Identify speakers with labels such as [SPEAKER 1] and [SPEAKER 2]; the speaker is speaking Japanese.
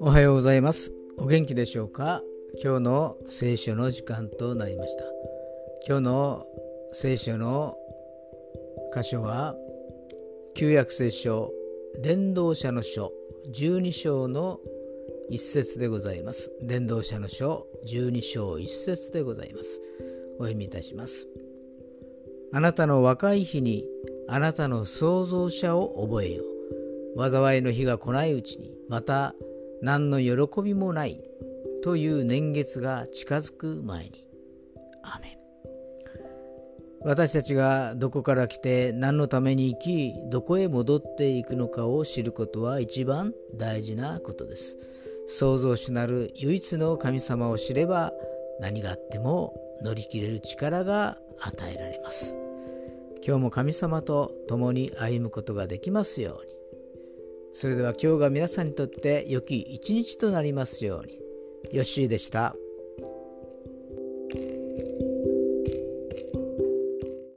[SPEAKER 1] おはようございます。お元気でしょうか？今日の聖書の時間となりました。今日の聖書の箇所は旧約聖書伝道者の書12章の一節でございます。伝道者の書12章一節でございます。お読みいたします。あなたの若い日にあなたの創造者を覚えよ災いの日が来ないうちにまた何の喜びもないという年月が近づく前に。アメン。私たちがどこから来て何のために生きどこへ戻っていくのかを知ることは一番大事なことです。創造主なる唯一の神様を知れば何があっても乗り切れる力が与えられます。今日も神様と共に歩むことができますように。それでは今日が皆さんにとって良き一日となりますように。ヨッシーでした。